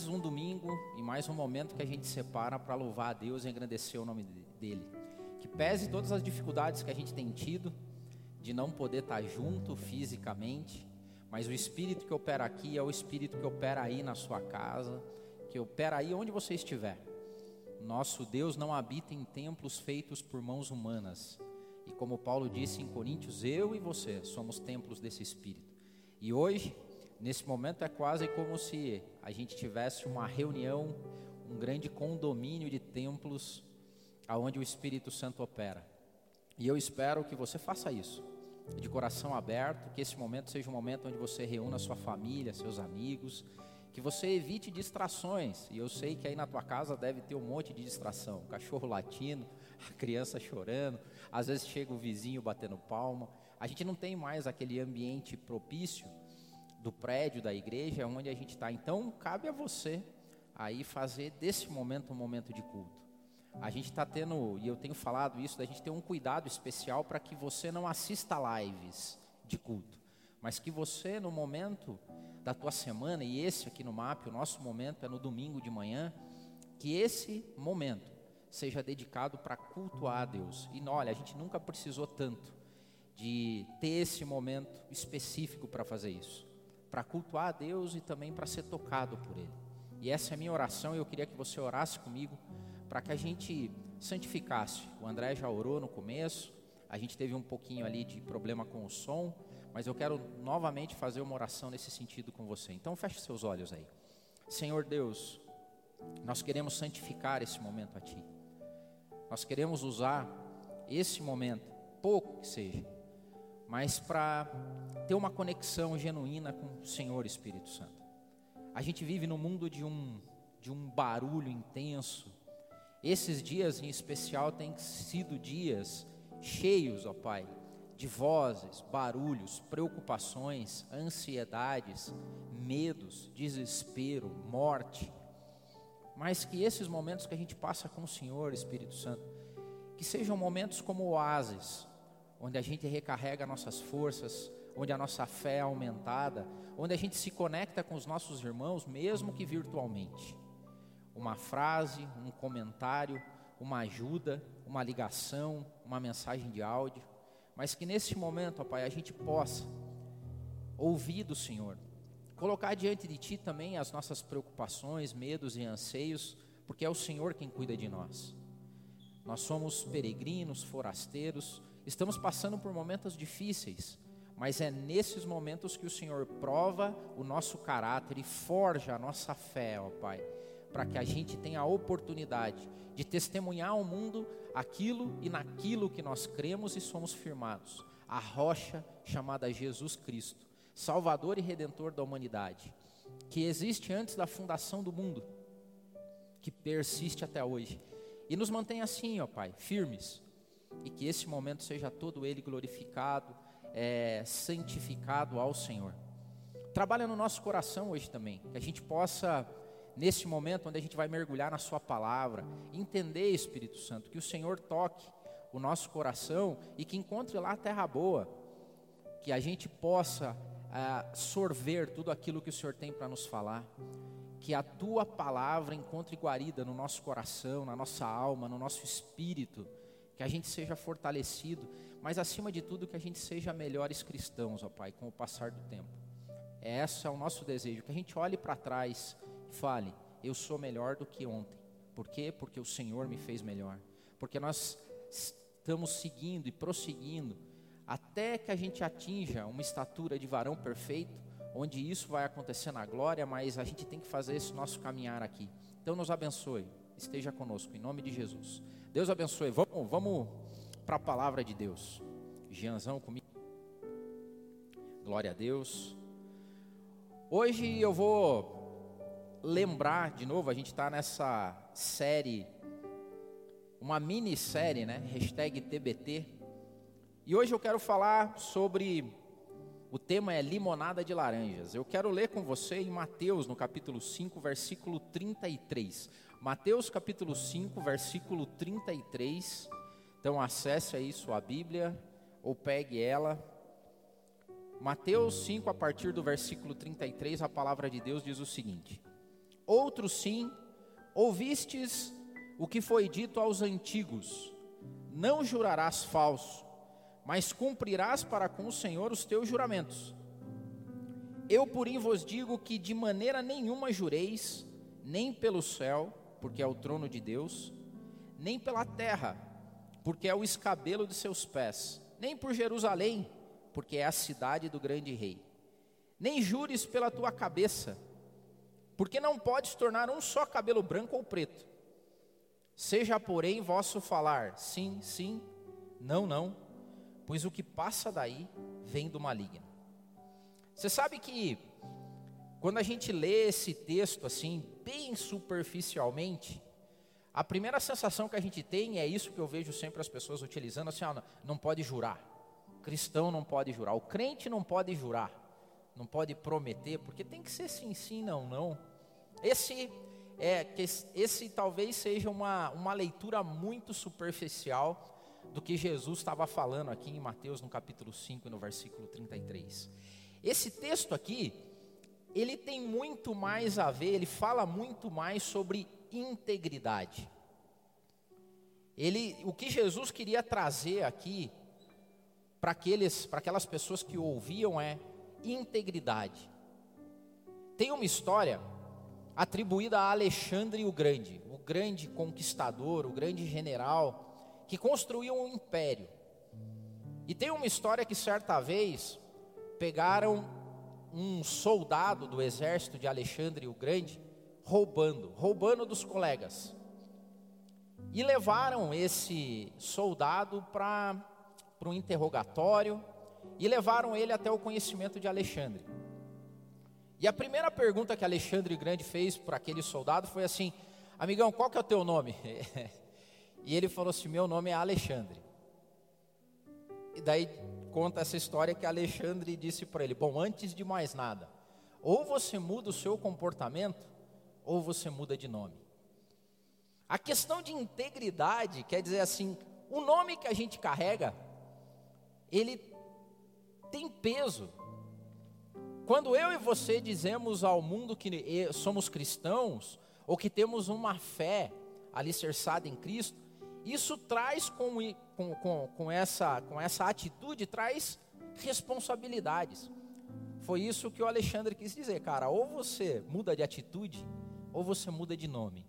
mais um domingo e mais um momento que a gente separa para louvar a Deus e engrandecer o nome dele. Que pese todas as dificuldades que a gente tem tido de não poder estar junto fisicamente, mas o espírito que opera aqui é o espírito que opera aí na sua casa, que opera aí onde você estiver. Nosso Deus não habita em templos feitos por mãos humanas. E como Paulo disse em Coríntios, eu e você somos templos desse espírito. E hoje, nesse momento, é quase como se a gente tivesse uma reunião, um grande condomínio de templos aonde o Espírito Santo opera. E eu espero que você faça isso, de coração aberto, que esse momento seja um momento onde você reúna sua família, seus amigos, que você evite distrações. E eu sei que aí na tua casa deve ter um monte de distração, cachorro latindo, a criança chorando, às vezes chega o vizinho batendo palma. A gente não tem mais aquele ambiente propício do prédio da igreja onde a gente está. Então cabe a você aí fazer desse momento um momento de culto. A gente está tendo, e eu tenho falado isso, da gente ter um cuidado especial para que você não assista lives de culto, mas que você, no momento da tua semana, e esse aqui no MAP, o nosso momento é no domingo de manhã, que esse momento seja dedicado para cultuar a Deus. E olha, a gente nunca precisou tanto de ter esse momento específico para fazer isso, para cultuar a Deus e também para ser tocado por Ele. E essa é a minha oração, e eu queria que você orasse comigo para que a gente santificasse. O André já orou no começo, a gente teve um pouquinho ali de problema com o som, mas eu quero novamente fazer uma oração nesse sentido com você. Então feche seus olhos aí. Senhor Deus, nós queremos santificar esse momento a Ti. Nós queremos usar esse momento, pouco que seja, mas para ter uma conexão genuína com o Senhor Espírito Santo. A gente vive no mundo de um, de um barulho intenso, esses dias em especial têm sido dias cheios, ó Pai, de vozes, barulhos, preocupações, ansiedades, medos, desespero, morte. Mas que esses momentos que a gente passa com o Senhor, Espírito Santo, que sejam momentos como oásis, onde a gente recarrega nossas forças, onde a nossa fé é aumentada, onde a gente se conecta com os nossos irmãos, mesmo que virtualmente. Uma frase, um comentário, uma ajuda, uma ligação, uma mensagem de áudio, mas que nesse momento, ó Pai, a gente possa ouvir do Senhor, colocar diante de Ti também as nossas preocupações, medos e anseios, porque é o Senhor quem cuida de nós. Nós somos peregrinos, forasteiros, estamos passando por momentos difíceis, mas é nesses momentos que o Senhor prova o nosso caráter e forja a nossa fé, ó Pai para que a gente tenha a oportunidade de testemunhar ao mundo aquilo e naquilo que nós cremos e somos firmados a rocha chamada Jesus Cristo, Salvador e Redentor da humanidade, que existe antes da fundação do mundo, que persiste até hoje. E nos mantém assim, ó Pai, firmes, e que esse momento seja todo ele glorificado, é, santificado ao Senhor. Trabalha no nosso coração hoje também, que a gente possa nesse momento onde a gente vai mergulhar na Sua palavra, entender, Espírito Santo, que o Senhor toque o nosso coração e que encontre lá a terra boa, que a gente possa ah, sorver tudo aquilo que o Senhor tem para nos falar, que a Tua palavra encontre guarida no nosso coração, na nossa alma, no nosso espírito, que a gente seja fortalecido, mas acima de tudo que a gente seja melhores cristãos, ó Pai, com o passar do tempo. Esse é o nosso desejo, que a gente olhe para trás fale: Eu sou melhor do que ontem. Por quê? Porque o Senhor me fez melhor. Porque nós estamos seguindo e prosseguindo até que a gente atinja uma estatura de varão perfeito, onde isso vai acontecer na glória, mas a gente tem que fazer esse nosso caminhar aqui. Então nos abençoe, esteja conosco, em nome de Jesus. Deus abençoe. Vamos, vamos para a palavra de Deus. Gianzão comigo. Glória a Deus. Hoje eu vou lembrar de novo, a gente está nessa série, uma minissérie, né? Hashtag TBT. E hoje eu quero falar sobre. O tema é limonada de laranjas. Eu quero ler com você em Mateus, no capítulo 5, versículo 33. Mateus, capítulo 5, versículo 33. Então acesse aí sua Bíblia ou pegue ela. Mateus 5, a partir do versículo 33, a palavra de Deus diz o seguinte: outros sim, ouvistes o que foi dito aos antigos: Não jurarás falso, mas cumprirás para com o Senhor os teus juramentos. Eu, porém, vos digo que de maneira nenhuma jureis, nem pelo céu, porque é o trono de Deus, nem pela terra, porque é o escabelo de seus pés, nem por Jerusalém, porque é a cidade do grande rei. Nem jures pela tua cabeça, porque não podes tornar um só cabelo branco ou preto. Seja, porém, vosso falar sim, sim, não, não, pois o que passa daí vem do maligno. Você sabe que quando a gente lê esse texto assim, bem superficialmente, a primeira sensação que a gente tem é isso que eu vejo sempre as pessoas utilizando, assim, ó, não pode jurar. Cristão não pode jurar, o crente não pode jurar, não pode prometer, porque tem que ser sim, sim, não, não. Esse é que esse talvez seja uma, uma leitura muito superficial do que Jesus estava falando aqui em Mateus no capítulo 5 no versículo 33. Esse texto aqui, ele tem muito mais a ver, ele fala muito mais sobre integridade. Ele, o que Jesus queria trazer aqui para aqueles, para aquelas pessoas que ouviam é integridade. Tem uma história atribuída a Alexandre o Grande, o grande conquistador, o grande general que construiu um império. E tem uma história que certa vez pegaram um soldado do exército de Alexandre o Grande roubando, roubando dos colegas. E levaram esse soldado para um interrogatório e levaram ele até o conhecimento de Alexandre. E a primeira pergunta que Alexandre Grande fez para aquele soldado foi assim: Amigão, qual que é o teu nome? e ele falou assim: Meu nome é Alexandre. E daí conta essa história que Alexandre disse para ele: Bom, antes de mais nada, ou você muda o seu comportamento, ou você muda de nome. A questão de integridade quer dizer assim: o nome que a gente carrega, ele tem peso. Quando eu e você dizemos ao mundo que somos cristãos, ou que temos uma fé alicerçada em Cristo, isso traz com, com, com, com, essa, com essa atitude, traz responsabilidades. Foi isso que o Alexandre quis dizer, cara. Ou você muda de atitude, ou você muda de nome.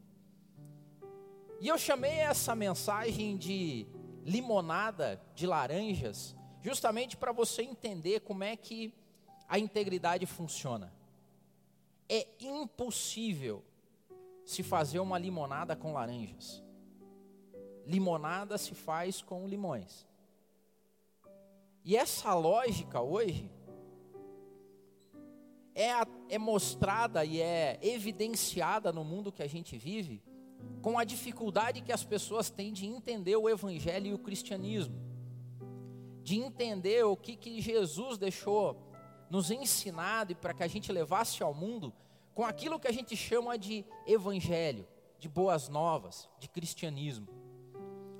E eu chamei essa mensagem de limonada de laranjas, justamente para você entender como é que a integridade funciona. É impossível se fazer uma limonada com laranjas. Limonada se faz com limões. E essa lógica hoje é, é mostrada e é evidenciada no mundo que a gente vive com a dificuldade que as pessoas têm de entender o Evangelho e o cristianismo, de entender o que, que Jesus deixou nos ensinado e para que a gente levasse ao mundo com aquilo que a gente chama de evangelho, de boas novas, de cristianismo.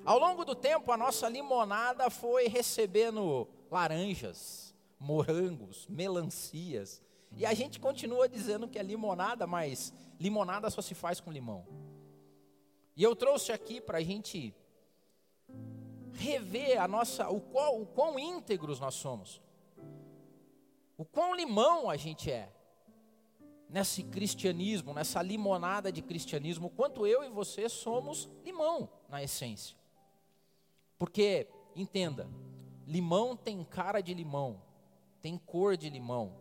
Ao longo do tempo, a nossa limonada foi recebendo laranjas, morangos, melancias, e a gente continua dizendo que é limonada, mas limonada só se faz com limão. E eu trouxe aqui para a gente rever a nossa, o quão, o quão íntegros nós somos o quão limão a gente é nesse cristianismo, nessa limonada de cristianismo, quanto eu e você somos limão na essência. Porque, entenda, limão tem cara de limão, tem cor de limão,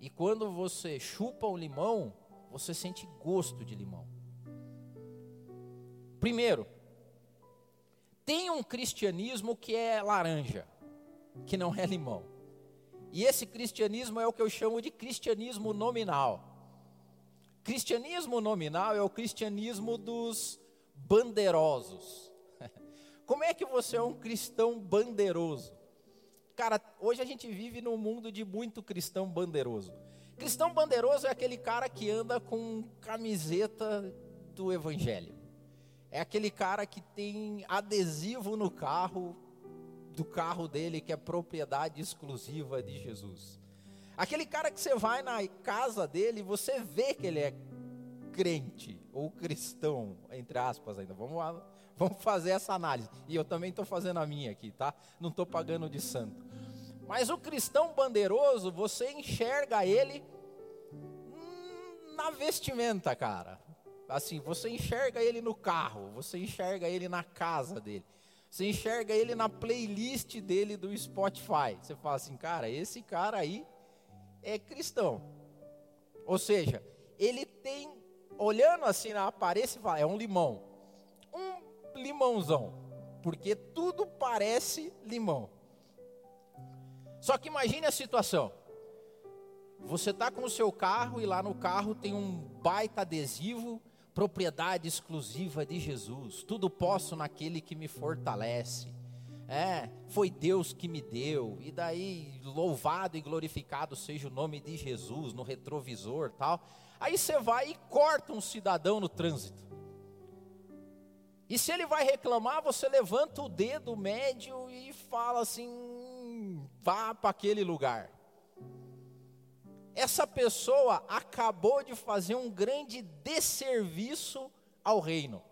e quando você chupa o limão, você sente gosto de limão. Primeiro, tem um cristianismo que é laranja, que não é limão. E esse cristianismo é o que eu chamo de cristianismo nominal. Cristianismo nominal é o cristianismo dos bandeirosos. Como é que você é um cristão bandeiroso? Cara, hoje a gente vive num mundo de muito cristão bandeiroso. Cristão bandeiroso é aquele cara que anda com camiseta do evangelho. É aquele cara que tem adesivo no carro do carro dele que é propriedade exclusiva de Jesus. Aquele cara que você vai na casa dele, você vê que ele é crente ou cristão, entre aspas ainda, vamos lá, vamos fazer essa análise. E eu também estou fazendo a minha aqui, tá? Não estou pagando de santo. Mas o cristão bandeiroso, você enxerga ele na vestimenta, cara. Assim, você enxerga ele no carro, você enxerga ele na casa dele. Você enxerga ele na playlist dele do Spotify. Você fala assim, cara, esse cara aí é cristão. Ou seja, ele tem, olhando assim na aparência, é um limão. Limãozão. Porque tudo parece limão. Só que imagine a situação. Você está com o seu carro e lá no carro tem um baita adesivo, propriedade exclusiva de Jesus. Tudo posso naquele que me fortalece. É, foi Deus que me deu. E daí, louvado e glorificado seja o nome de Jesus no retrovisor, tal. Aí você vai e corta um cidadão no trânsito. E se ele vai reclamar, você levanta o dedo médio e fala assim: vá para aquele lugar. Essa pessoa acabou de fazer um grande desserviço ao reino.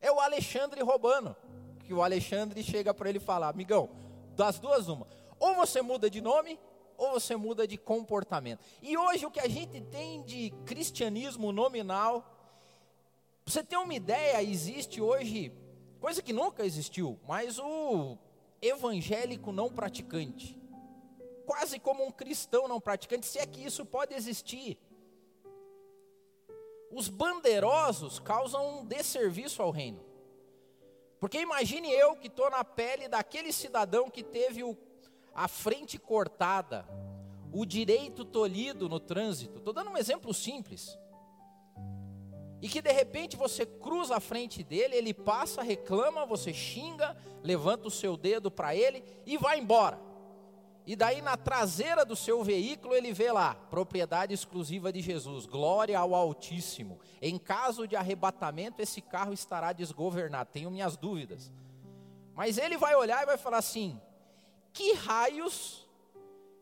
É o Alexandre roubando. Que o Alexandre chega para ele e fala: amigão, das duas, uma. Ou você muda de nome, ou você muda de comportamento. E hoje o que a gente tem de cristianismo nominal, você ter uma ideia, existe hoje, coisa que nunca existiu, mas o evangélico não praticante quase como um cristão não praticante, se é que isso pode existir. Os bandeirosos causam um desserviço ao reino. Porque imagine eu que estou na pele daquele cidadão que teve o, a frente cortada, o direito tolhido no trânsito. Estou dando um exemplo simples. E que de repente você cruza a frente dele, ele passa, reclama, você xinga, levanta o seu dedo para ele e vai embora. E daí na traseira do seu veículo ele vê lá, propriedade exclusiva de Jesus, glória ao Altíssimo. Em caso de arrebatamento, esse carro estará desgovernado. Tenho minhas dúvidas. Mas ele vai olhar e vai falar assim: que raios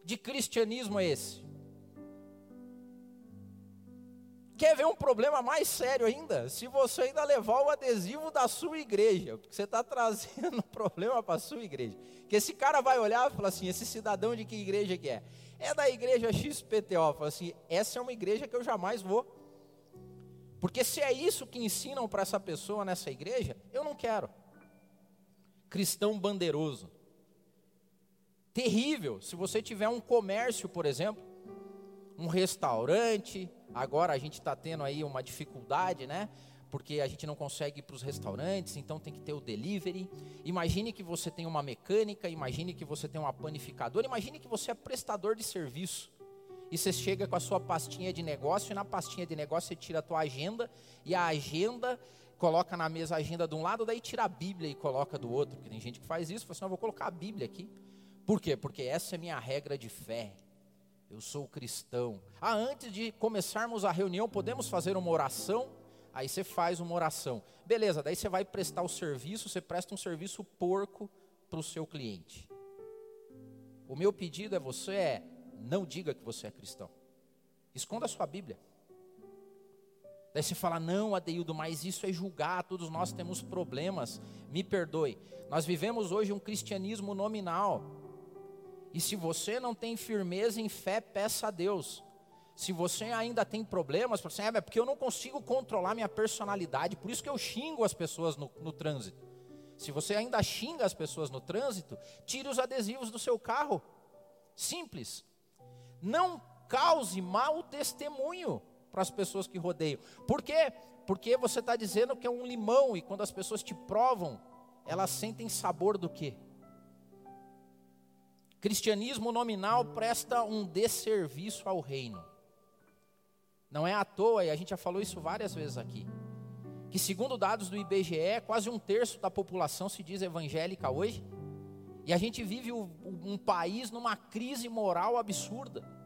de cristianismo é esse? Quer ver um problema mais sério ainda? Se você ainda levar o adesivo da sua igreja, porque você está trazendo problema para a sua igreja. Que esse cara vai olhar e falar assim: esse cidadão de que igreja que é? É da igreja XPTO. Fala assim: essa é uma igreja que eu jamais vou. Porque se é isso que ensinam para essa pessoa nessa igreja, eu não quero. Cristão bandeiroso. Terrível. Se você tiver um comércio, por exemplo, um restaurante, Agora a gente está tendo aí uma dificuldade, né? Porque a gente não consegue ir para os restaurantes, então tem que ter o delivery. Imagine que você tem uma mecânica, imagine que você tem uma panificadora, imagine que você é prestador de serviço. E você chega com a sua pastinha de negócio, e na pastinha de negócio você tira a tua agenda, e a agenda coloca na mesa a agenda de um lado, daí tira a Bíblia e coloca do outro. Porque tem gente que faz isso, fala assim, eu vou colocar a Bíblia aqui. Por quê? Porque essa é minha regra de fé. Eu sou cristão. Ah, antes de começarmos a reunião, podemos fazer uma oração? Aí você faz uma oração. Beleza, daí você vai prestar o serviço, você presta um serviço porco para o seu cliente. O meu pedido é você é, não diga que você é cristão. Esconda a sua Bíblia. Daí você fala, não, Adeildo, mas isso é julgar, todos nós temos problemas. Me perdoe. Nós vivemos hoje um cristianismo nominal. E se você não tem firmeza em fé, peça a Deus. Se você ainda tem problemas, você, é porque eu não consigo controlar minha personalidade, por isso que eu xingo as pessoas no, no trânsito. Se você ainda xinga as pessoas no trânsito, tire os adesivos do seu carro. Simples. Não cause mau testemunho para as pessoas que rodeiam. Por quê? Porque você está dizendo que é um limão e quando as pessoas te provam, elas sentem sabor do quê? Cristianismo nominal presta um desserviço ao reino. Não é à toa, e a gente já falou isso várias vezes aqui, que segundo dados do IBGE, quase um terço da população se diz evangélica hoje, e a gente vive um país numa crise moral absurda.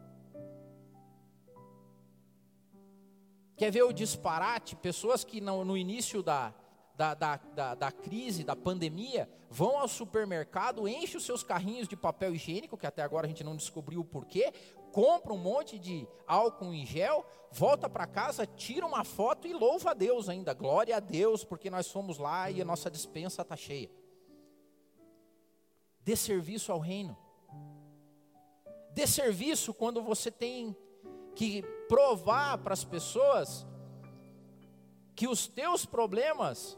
Quer ver o disparate? Pessoas que no, início da, da, da, da, da, crise, da pandemia, vão ao supermercado, enchem os seus carrinhos de papel higiênico, que até agora a gente não descobriu o porquê, compra um monte de álcool em gel, volta para casa, tira uma foto e louva a Deus ainda. Glória a Deus, porque nós fomos lá e a nossa dispensa está cheia. Dê serviço ao reino. Dê serviço quando você tem que provar para as pessoas que os teus problemas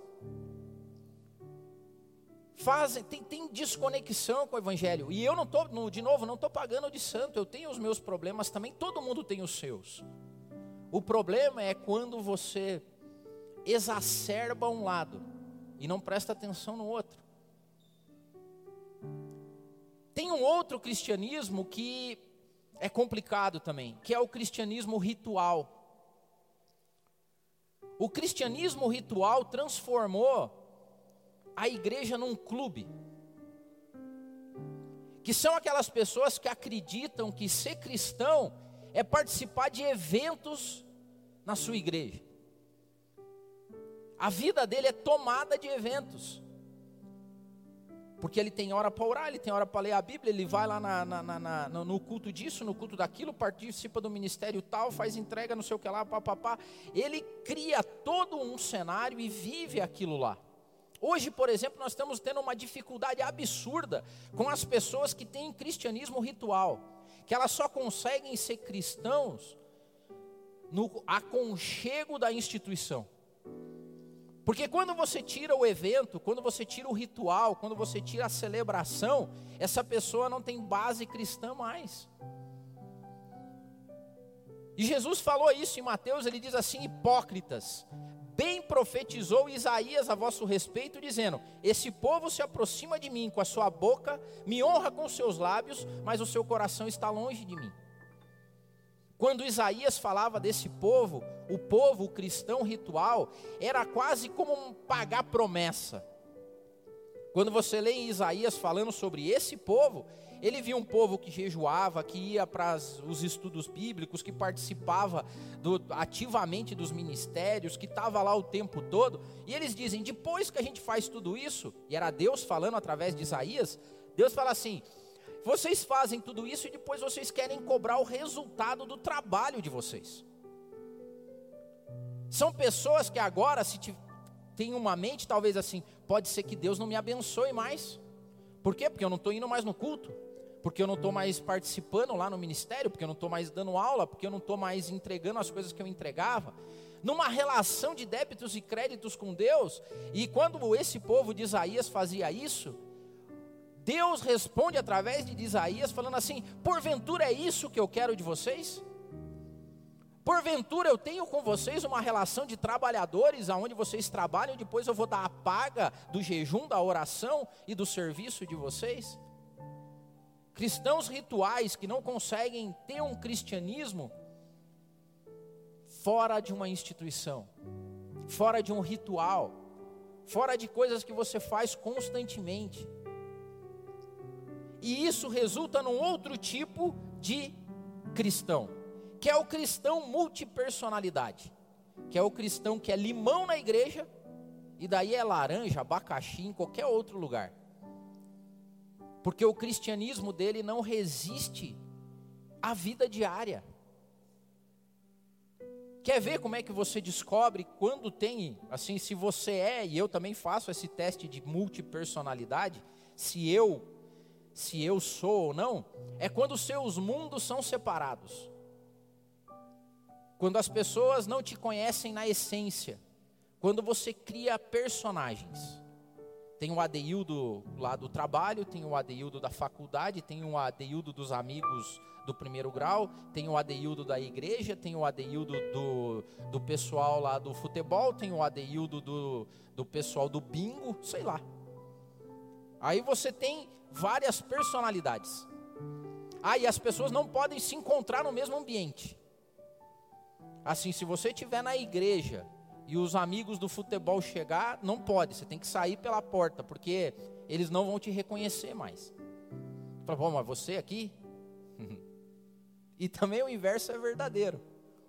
fazem, tem, tem, desconexão com o evangelho. E eu não estou, de novo, não estou pagando de santo, eu tenho os meus problemas também, todo mundo tem os seus. O problema é quando você exacerba um lado e não presta atenção no outro. Tem um outro cristianismo que é complicado também, que é o cristianismo ritual. O cristianismo ritual transformou a igreja num clube. Que são aquelas pessoas que acreditam que ser cristão é participar de eventos na sua igreja. A vida dele é tomada de eventos. Porque ele tem hora para orar, ele tem hora para ler a Bíblia, ele vai lá na, na, na, no culto disso, no culto daquilo, participa do ministério tal, faz entrega, não sei o que lá, papapá. Ele cria todo um cenário e vive aquilo lá. Hoje, por exemplo, nós estamos tendo uma dificuldade absurda com as pessoas que têm cristianismo ritual, que elas só conseguem ser cristãos no aconchego da instituição. Porque quando você tira o evento, quando você tira o ritual, quando você tira a celebração, essa pessoa não tem base cristã mais. E Jesus falou isso em Mateus, ele diz assim: hipócritas, bem profetizou Isaías a vosso respeito, dizendo: Esse povo se aproxima de mim com a sua boca, me honra com seus lábios, mas o seu coração está longe de mim. Quando Isaías falava desse povo, o povo o cristão ritual era quase como um pagar promessa. Quando você lê em Isaías falando sobre esse povo, ele via um povo que jejuava, que ia para os estudos bíblicos, que participava do, ativamente dos ministérios, que estava lá o tempo todo. E eles dizem: depois que a gente faz tudo isso, e era Deus falando através de Isaías, Deus fala assim: vocês fazem tudo isso e depois vocês querem cobrar o resultado do trabalho de vocês. São pessoas que agora, se têm uma mente talvez assim, pode ser que Deus não me abençoe mais. Por quê? Porque eu não estou indo mais no culto, porque eu não estou mais participando lá no ministério, porque eu não estou mais dando aula, porque eu não estou mais entregando as coisas que eu entregava. Numa relação de débitos e créditos com Deus, e quando esse povo de Isaías fazia isso, Deus responde através de Isaías, falando assim: porventura é isso que eu quero de vocês? Porventura eu tenho com vocês uma relação de trabalhadores, aonde vocês trabalham, depois eu vou dar a paga do jejum, da oração e do serviço de vocês? Cristãos rituais que não conseguem ter um cristianismo fora de uma instituição, fora de um ritual, fora de coisas que você faz constantemente. E isso resulta num outro tipo de cristão que é o cristão multipersonalidade, que é o cristão que é limão na igreja e daí é laranja, abacaxi em qualquer outro lugar. Porque o cristianismo dele não resiste à vida diária. Quer ver como é que você descobre quando tem, assim, se você é, e eu também faço esse teste de multipersonalidade, se eu, se eu sou ou não, é quando os seus mundos são separados. Quando as pessoas não te conhecem na essência. Quando você cria personagens. Tem o Adeildo lá do trabalho, tem o Adeildo da faculdade, tem o Adeildo dos amigos do primeiro grau, tem o Adeildo da igreja, tem o Adeildo do, do pessoal lá do futebol, tem o Adeildo do, do pessoal do bingo, sei lá. Aí você tem várias personalidades. Ah, e as pessoas não podem se encontrar no mesmo ambiente. Assim, se você estiver na igreja e os amigos do futebol chegar, não pode, você tem que sair pela porta, porque eles não vão te reconhecer mais. Fala, bom, mas você aqui? e também o inverso é verdadeiro.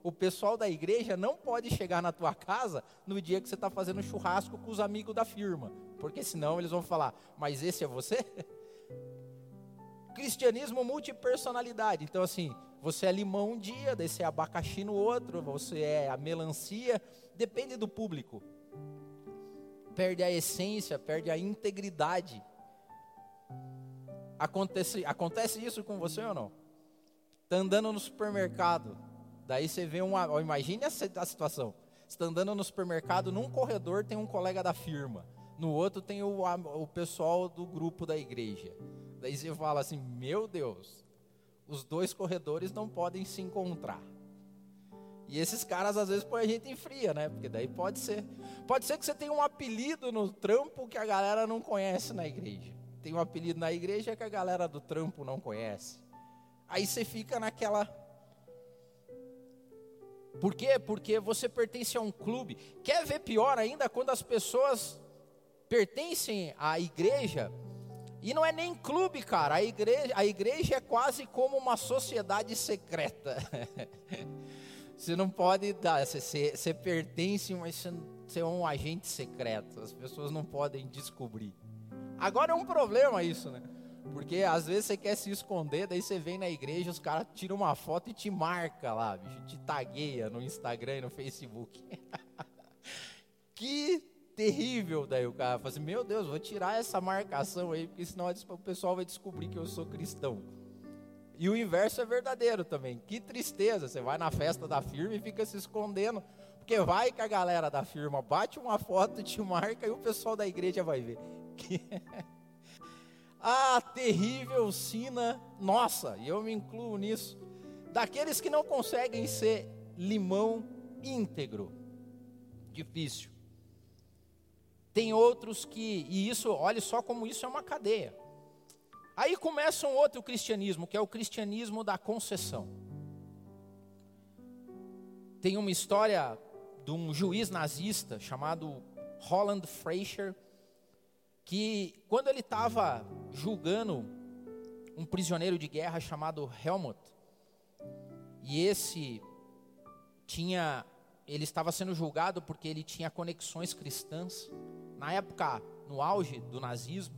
O pessoal da igreja não pode chegar na tua casa no dia que você está fazendo churrasco com os amigos da firma, porque senão eles vão falar, mas esse é você? Cristianismo multipersonalidade. Então, assim, Você é limão um dia, daí você é abacaxi no outro, você é a melancia, depende do público. Perde a essência, perde a integridade. Acontece, acontece isso com você ou não? Está andando no supermercado, daí você vê uma. Imagine a, situação. Você está andando no supermercado, num corredor tem um colega da firma, no outro tem o, o pessoal do grupo da igreja. Daí você fala assim: Meu Deus, os dois corredores não podem se encontrar. E esses caras às vezes põem a gente em fria, né? Porque daí pode ser. Pode ser que você tenha um apelido no trampo que a galera não conhece na igreja. Tem um apelido na igreja que a galera do trampo não conhece. Aí você fica naquela. Por quê? Porque você pertence a um clube. Quer ver pior ainda quando as pessoas pertencem à igreja e não é nem clube, cara. A igreja, a igreja é quase como uma sociedade secreta. você não pode dar, você, você pertence, mas você, você é um agente secreto. As pessoas não podem descobrir. Agora é um problema isso, né? Porque às vezes você quer se esconder, daí você vem na igreja, os caras tiram uma foto e te marca lá, bicho, te tagueia no Instagram e no Facebook. que terrível. Daí o cara fala assim: Meu Deus, vou tirar essa marcação aí, porque senão o pessoal vai descobrir que eu sou cristão. E o inverso é verdadeiro também. Que tristeza, você vai na festa da firma e fica se escondendo, porque vai que a galera da firma bate uma foto, te marca e o pessoal da igreja vai ver. ah, terrível sina nossa, e eu me incluo nisso, daqueles que não conseguem ser limão íntegro. Difícil. Tem outros que, e isso, olhe só como isso é uma cadeia. Aí começa um outro cristianismo, que é o cristianismo da concessão. Tem uma história de um juiz nazista chamado Roland Fraser, que quando ele estava julgando um prisioneiro de guerra chamado Helmut, e esse tinha, ele estava sendo julgado porque ele tinha conexões cristãs na época, no auge do nazismo.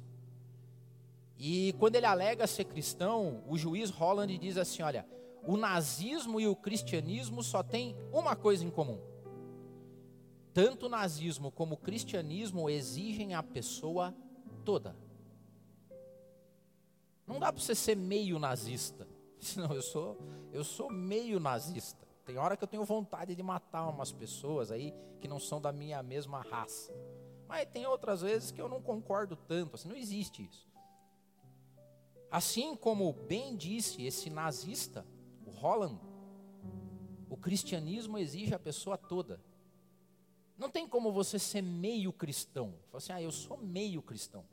E quando ele alega ser cristão, o juiz Holland diz assim: olha, o nazismo e o cristianismo só têm uma coisa em comum. Tanto o nazismo como o cristianismo exigem a pessoa toda. Não dá para você ser meio nazista. Não, eu sou, eu sou meio nazista. Tem hora que eu tenho vontade de matar umas pessoas aí que não são da minha mesma raça. Mas tem outras vezes que eu não concordo tanto, assim, não existe isso. Assim como bem disse esse nazista, o Holland, o cristianismo exige a pessoa toda. Não tem como você ser meio cristão. Fala assim, ah, eu sou meio cristão.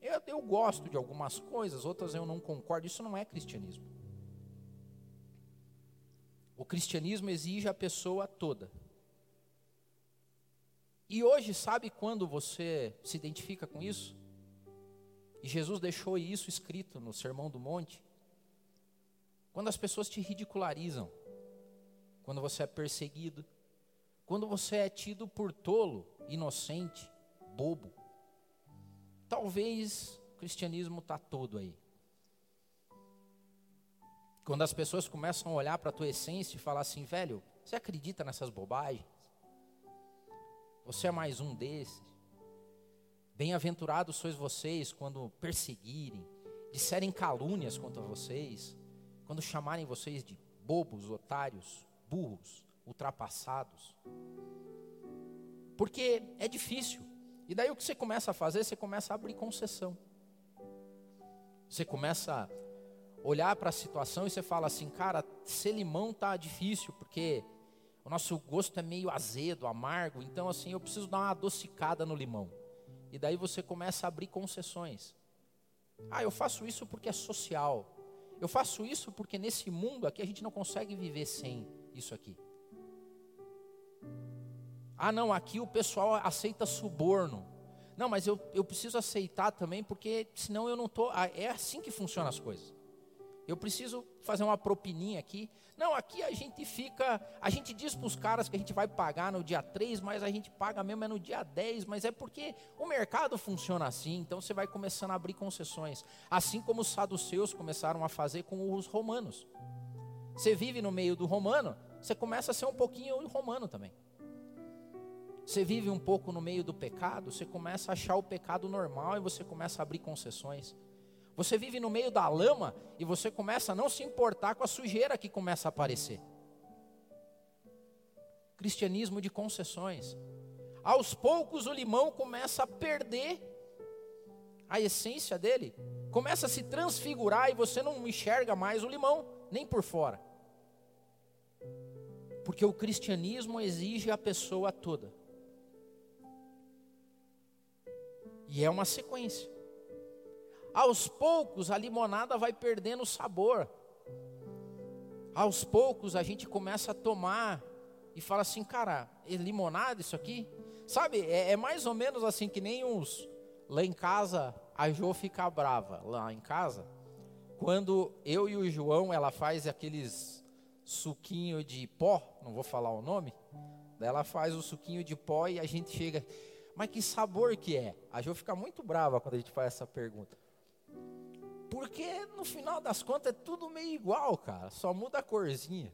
Eu, eu gosto de algumas coisas, outras eu não concordo. Isso não é cristianismo. O cristianismo exige a pessoa toda. E hoje, sabe quando você se identifica com isso? E Jesus deixou isso escrito no Sermão do Monte. Quando as pessoas te ridicularizam, quando você é perseguido, quando você é tido por tolo, inocente, bobo. Talvez o cristianismo está todo aí. Quando as pessoas começam a olhar para a tua essência e falar assim, velho, você acredita nessas bobagens? Você é mais um desses. Bem-aventurados sois vocês quando perseguirem, disserem calúnias contra vocês, quando chamarem vocês de bobos, otários, burros, ultrapassados. Porque é difícil. E daí o que você começa a fazer? Você começa a abrir concessão. Você começa a olhar para a situação e você fala assim, cara, ser limão tá difícil, porque o nosso gosto é meio azedo, amargo, então assim, eu preciso dar uma adocicada no limão. E daí você começa a abrir concessões. Ah, eu faço isso porque é social. Eu faço isso porque nesse mundo aqui a gente não consegue viver sem isso aqui. Ah, não, aqui o pessoal aceita suborno. Não, mas eu, eu preciso aceitar também, porque senão eu não estou. Ah, é assim que funcionam as coisas. Eu preciso fazer uma propininha aqui. Não, aqui a gente fica, a gente diz para os caras que a gente vai pagar no dia 3, mas a gente paga mesmo é no dia 10, mas é porque o mercado funciona assim, então você vai começando a abrir concessões. Assim como os saduceus começaram a fazer com os romanos. Você vive no meio do romano, você começa a ser um pouquinho romano também. Você vive um pouco no meio do pecado, você começa a achar o pecado normal e você começa a abrir concessões. Você vive no meio da lama e você começa a não se importar com a sujeira que começa a aparecer. Cristianismo de concessões. Aos poucos o limão começa a perder a essência dele, começa a se transfigurar e você não enxerga mais o limão, nem por fora. Porque o cristianismo exige a pessoa toda. E é uma sequência. Aos poucos a limonada vai perdendo o sabor. Aos poucos a gente começa a tomar e fala assim, cara, é limonada isso aqui? Sabe, é, é, mais ou menos assim que nem uns. Lá em casa, a Jo fica brava. Lá em casa, quando eu e o João, ela faz aqueles suquinho de pó, não vou falar o nome. Ela faz o suquinho de pó e a gente chega. Mas que sabor que é? A Jo fica muito brava quando a gente faz essa pergunta. Porque no final das contas é tudo meio igual, cara. Só muda a corzinha.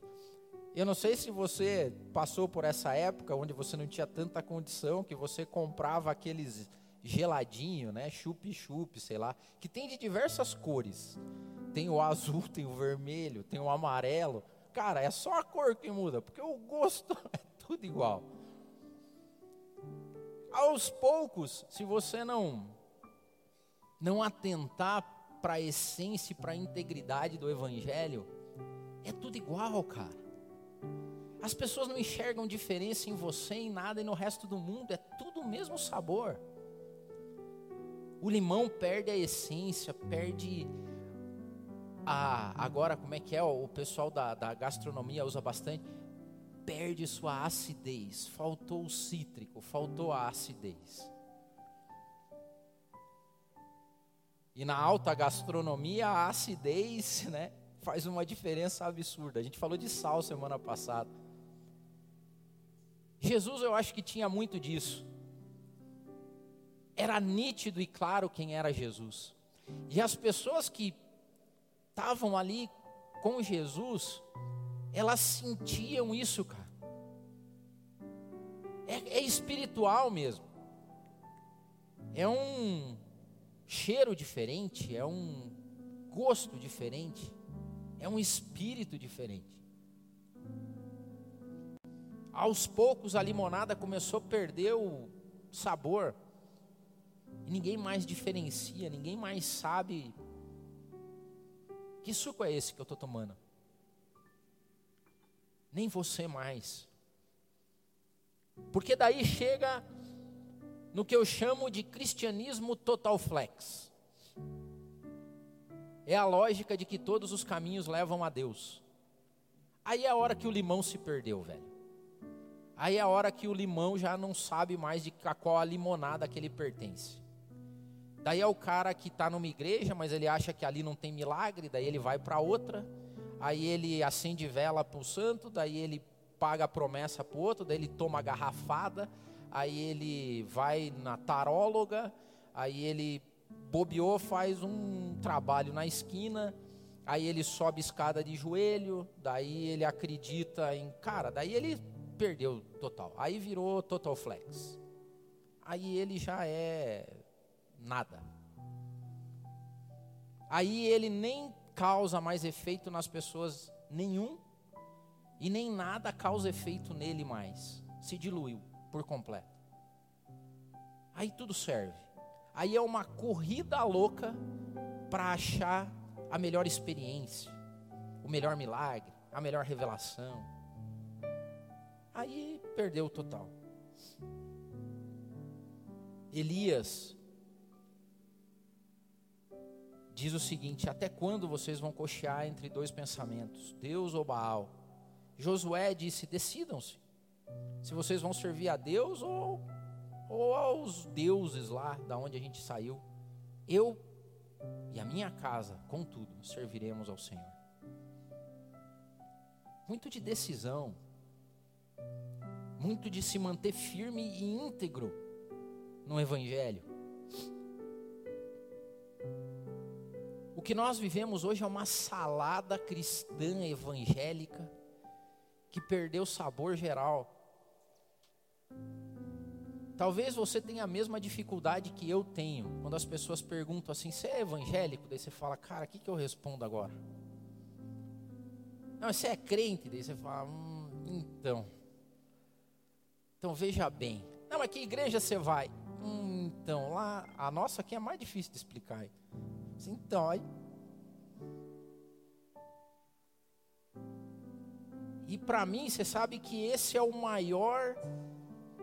Eu não sei se você passou por essa época onde você não tinha tanta condição que você comprava aqueles geladinho, né, chup-chup, sei lá, que tem de diversas cores. Tem o azul, tem o vermelho, tem o amarelo. Cara, é só a cor que muda, porque o gosto é tudo igual. Aos poucos, se você não não atentar para a essência e para a integridade do evangelho, é tudo igual, cara. As pessoas não enxergam diferença em você, em nada e no resto do mundo, é tudo o mesmo sabor. O limão perde a essência, perde a. Agora, como é que é? O pessoal da, da gastronomia usa bastante. Perde sua acidez. Faltou o cítrico, faltou a acidez. E na alta gastronomia, a acidez né, faz uma diferença absurda. A gente falou de sal semana passada. Jesus, eu acho que tinha muito disso. Era nítido e claro quem era Jesus. E as pessoas que estavam ali com Jesus, elas sentiam isso, cara. É, é espiritual mesmo. É um cheiro diferente, é um gosto diferente, é um espírito diferente aos poucos a limonada começou a perder o sabor. E ninguém mais diferencia, ninguém mais sabe que suco é esse que eu estou tomando. Nem você mais. Porque daí chega no que eu chamo de cristianismo total flex. É a lógica de que todos os caminhos levam a Deus. Aí é a hora que o limão se perdeu, velho. Aí é a hora que o limão já não sabe mais de qual a limonada que ele pertence. Daí é o cara que está numa igreja, mas ele acha que ali não tem milagre, daí ele vai para outra, aí ele acende vela para o santo, daí ele paga a promessa para o outro, daí ele toma a garrafada, aí ele vai na taróloga, aí ele bobeou, faz um trabalho na esquina, aí ele sobe escada de joelho, daí ele acredita em. Cara, daí ele perdeu total. Aí virou total flex. Aí ele já é nada. Aí ele nem causa mais efeito nas pessoas nenhum e nem nada causa efeito nele mais. Se diluiu por completo. Aí tudo serve. Aí é uma corrida louca para achar a melhor experiência, o melhor milagre, a melhor revelação Aí perdeu o total. Elias diz o seguinte: Até quando vocês vão cochear entre dois pensamentos, Deus ou Baal? Josué disse: Decidam-se, se vocês vão servir a Deus ou, ou aos deuses lá da onde a gente saiu. Eu e a minha casa, contudo, serviremos ao Senhor. Muito de decisão muito de se manter firme e íntegro no Evangelho. O que nós vivemos hoje é uma salada cristã evangélica que perdeu o sabor geral. Talvez você tenha a mesma dificuldade que eu tenho quando as pessoas perguntam assim: você é evangélico? Daí você fala, cara, o que, que eu respondo agora? Não, você é crente? Daí você fala, hum, então. Então veja bem. Não, mas que igreja você vai? Hum, então, lá, a nossa aqui é mais difícil de explicar. Então, aí. E para mim, você sabe que esse é o maior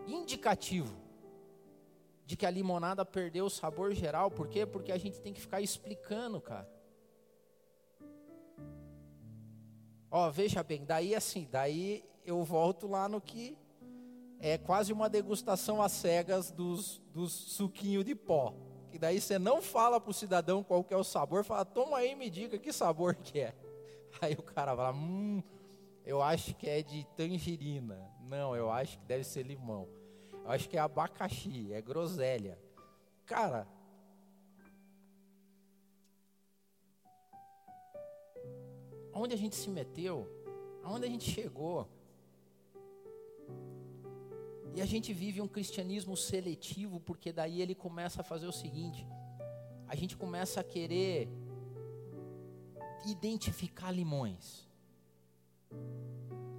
indicativo de que a limonada perdeu o sabor geral. Por quê? Porque a gente tem que ficar explicando, cara. Ó, veja bem, daí assim, daí eu volto lá no que é quase uma degustação às cegas dos, dos suquinhos de pó. Que daí você não fala para o cidadão qual que é o sabor, fala, toma aí e me diga que sabor que é. Aí o cara fala, hum, eu acho que é de tangerina. Não, eu acho que deve ser limão. Acho que é abacaxi, é groselha. Cara, aonde a gente se meteu? Aonde a gente chegou? E a gente vive um cristianismo seletivo, porque daí ele começa a fazer o seguinte: a gente começa a querer identificar limões.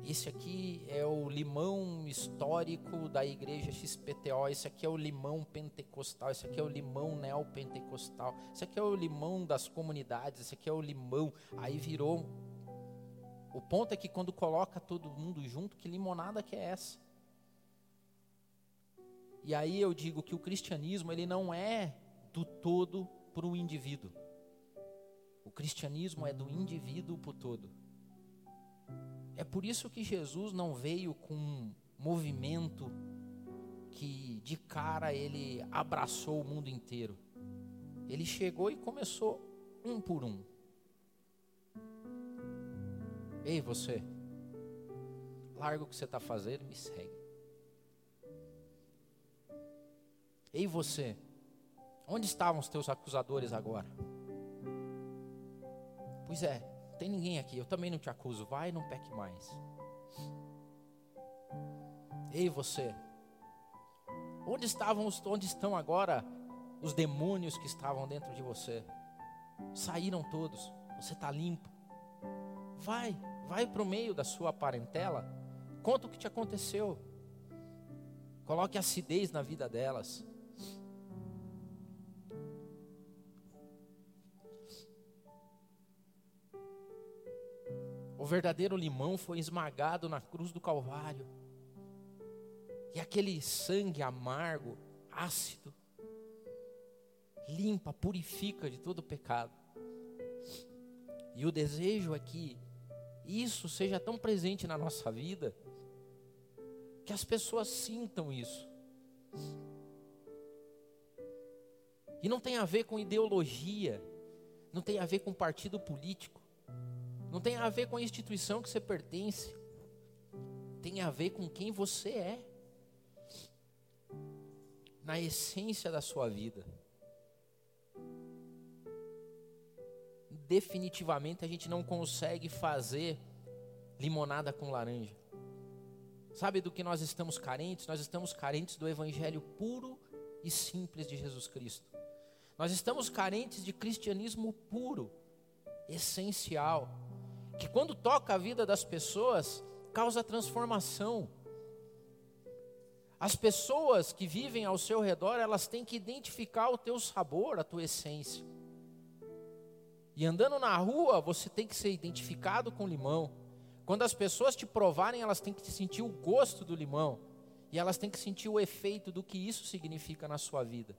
Esse aqui é o limão histórico da igreja XPTO. Esse aqui é o limão pentecostal. Esse aqui é o limão neopentecostal. Esse aqui é o limão das comunidades. Esse aqui é o limão. Aí virou. O ponto é que quando coloca todo mundo junto, que limonada que é essa? E aí eu digo que o cristianismo ele não é do todo para o indivíduo. O cristianismo é do indivíduo para o todo. É por isso que Jesus não veio com um movimento que de cara ele abraçou o mundo inteiro. Ele chegou e começou um por um. Ei, você, larga o que você está fazendo e me segue. Ei, você, onde estavam os teus acusadores agora? Pois é, tem ninguém aqui, eu também não te acuso. Vai, não peque mais. Ei, você. Onde estavam os, onde estão agora os demônios que estavam dentro de você? Saíram todos. Você está limpo. Vai, vai para o meio da sua parentela. Conta o que te aconteceu. Coloque acidez na vida delas. Verdadeiro limão foi esmagado na cruz do Calvário. E aquele sangue amargo, ácido, limpa, purifica de todo pecado. E o desejo é que isso seja tão presente na nossa vida, que as pessoas sintam isso. E não tem a ver com ideologia, não tem a ver com partido político. Não tem a ver com a instituição que você pertence. Tem a ver com quem você é. Na essência da sua vida. Definitivamente a gente não consegue fazer limonada com laranja. Sabe do que nós estamos carentes? Nós estamos carentes do evangelho puro e simples de Jesus Cristo. Nós estamos carentes de cristianismo puro, essencial que quando toca a vida das pessoas, causa transformação. As pessoas que vivem ao seu redor, elas têm que identificar o teu sabor, a tua essência. E andando na rua, você tem que ser identificado com limão. Quando as pessoas te provarem, elas têm que sentir o gosto do limão. E elas têm que sentir o efeito do que isso significa na sua vida.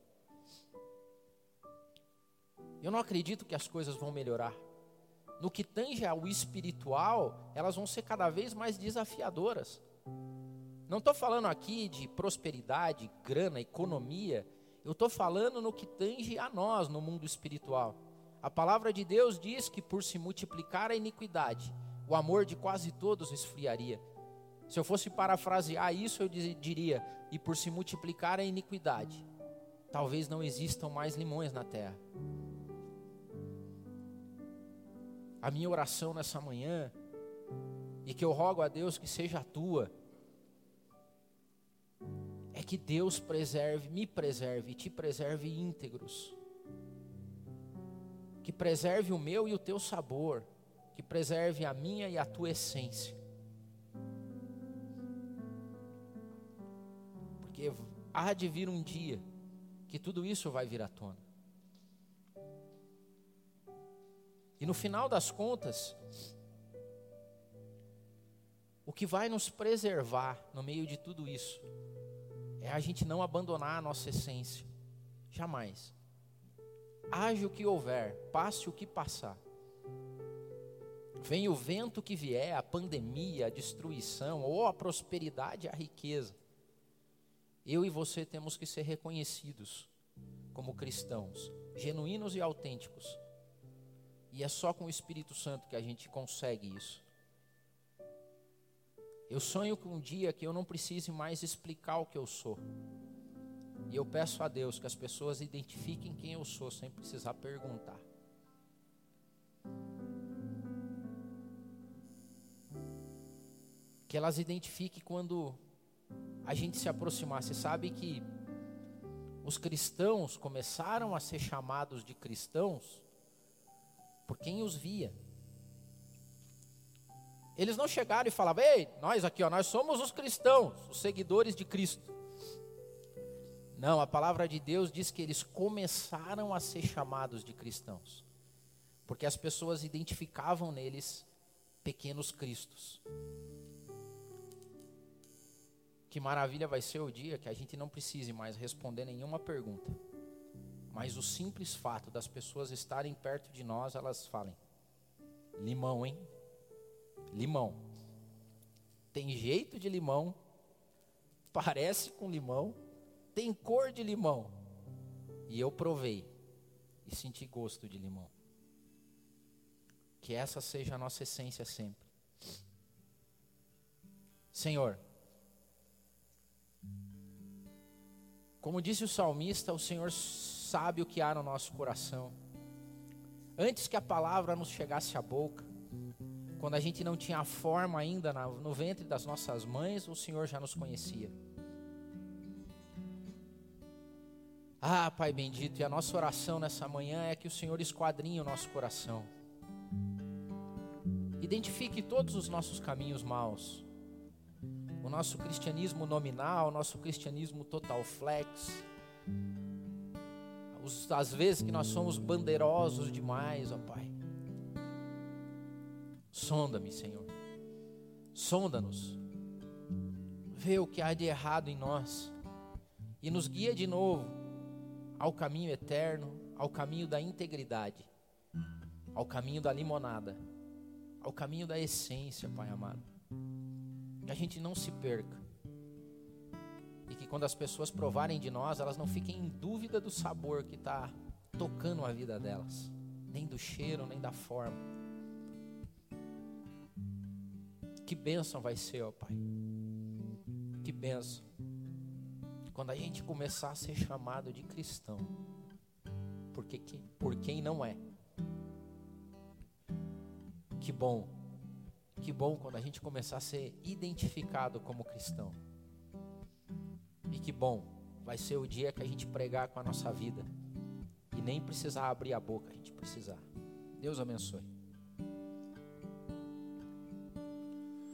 Eu não acredito que as coisas vão melhorar no que tange ao espiritual, elas vão ser cada vez mais desafiadoras. Não estou falando aqui de prosperidade, grana, economia. Eu estou falando no que tange a nós no mundo espiritual. A palavra de Deus diz que por se multiplicar a iniquidade, o amor de quase todos esfriaria. Se eu fosse parafrasear isso, eu diria: e por se multiplicar a iniquidade, talvez não existam mais limões na terra. A minha oração nessa manhã, e que eu rogo a Deus que seja a tua, é que Deus preserve, me preserve, te preserve íntegros. Que preserve o meu e o teu sabor, que preserve a minha e a tua essência. Porque há de vir um dia que tudo isso vai vir à tona. E no final das contas, o que vai nos preservar no meio de tudo isso é a gente não abandonar a nossa essência. Jamais. Haja o que houver, passe o que passar. Venha o vento que vier, a pandemia, a destruição, ou a prosperidade, a riqueza. Eu e você temos que ser reconhecidos como cristãos, genuínos e autênticos. E é só com o Espírito Santo que a gente consegue isso. Eu sonho com um dia que eu não precise mais explicar o que eu sou. E eu peço a Deus que as pessoas identifiquem quem eu sou sem precisar perguntar. Que elas identifiquem quando a gente se aproximar. Você sabe que os cristãos começaram a ser chamados de cristãos por quem os via. Eles não chegaram e falavam, ei, nós aqui, ó, nós somos os cristãos, os seguidores de Cristo. Não, a palavra de Deus diz que eles começaram a ser chamados de cristãos, porque as pessoas identificavam neles pequenos cristos. Que maravilha vai ser o dia que a gente não precise mais responder nenhuma pergunta, mas o simples fato das pessoas estarem perto de nós, elas falem: limão, hein? limão. Tem jeito de limão, parece com limão, tem cor de limão. E eu provei e senti gosto de limão. Que essa seja a nossa essência sempre. Senhor, como disse o salmista, o Senhor sabe o que há no nosso coração. Antes que a palavra nos chegasse à boca, quando a gente não tinha forma ainda no ventre das nossas mães, o Senhor já nos conhecia. Ah, Pai bendito, e a nossa oração nessa manhã é que o Senhor esquadrinhe o nosso coração. Identifique todos os nossos caminhos maus. O nosso cristianismo nominal, o nosso cristianismo total flex. As vezes que nós somos bandeirosos demais, ó Pai. Sonda-me, Senhor. Sonda-nos. Vê o que há de errado em nós. E nos guia de novo ao caminho eterno, ao caminho da integridade, ao caminho da limonada, ao caminho da essência, Pai amado. Que a gente não se perca. Quando as pessoas provarem de nós, elas não fiquem em dúvida do sabor que está tocando a vida delas, nem do cheiro, nem da forma Que bênção vai ser, ó Pai. Que bênção. Quando a gente começar a ser chamado de cristão, porque que, por quem não é. Que bom. Que bom quando a gente começar a ser identificado como cristão. E que bom vai ser o dia que a gente pregar com a nossa vida e nem precisar abrir a boca, a gente precisar. Deus abençoe.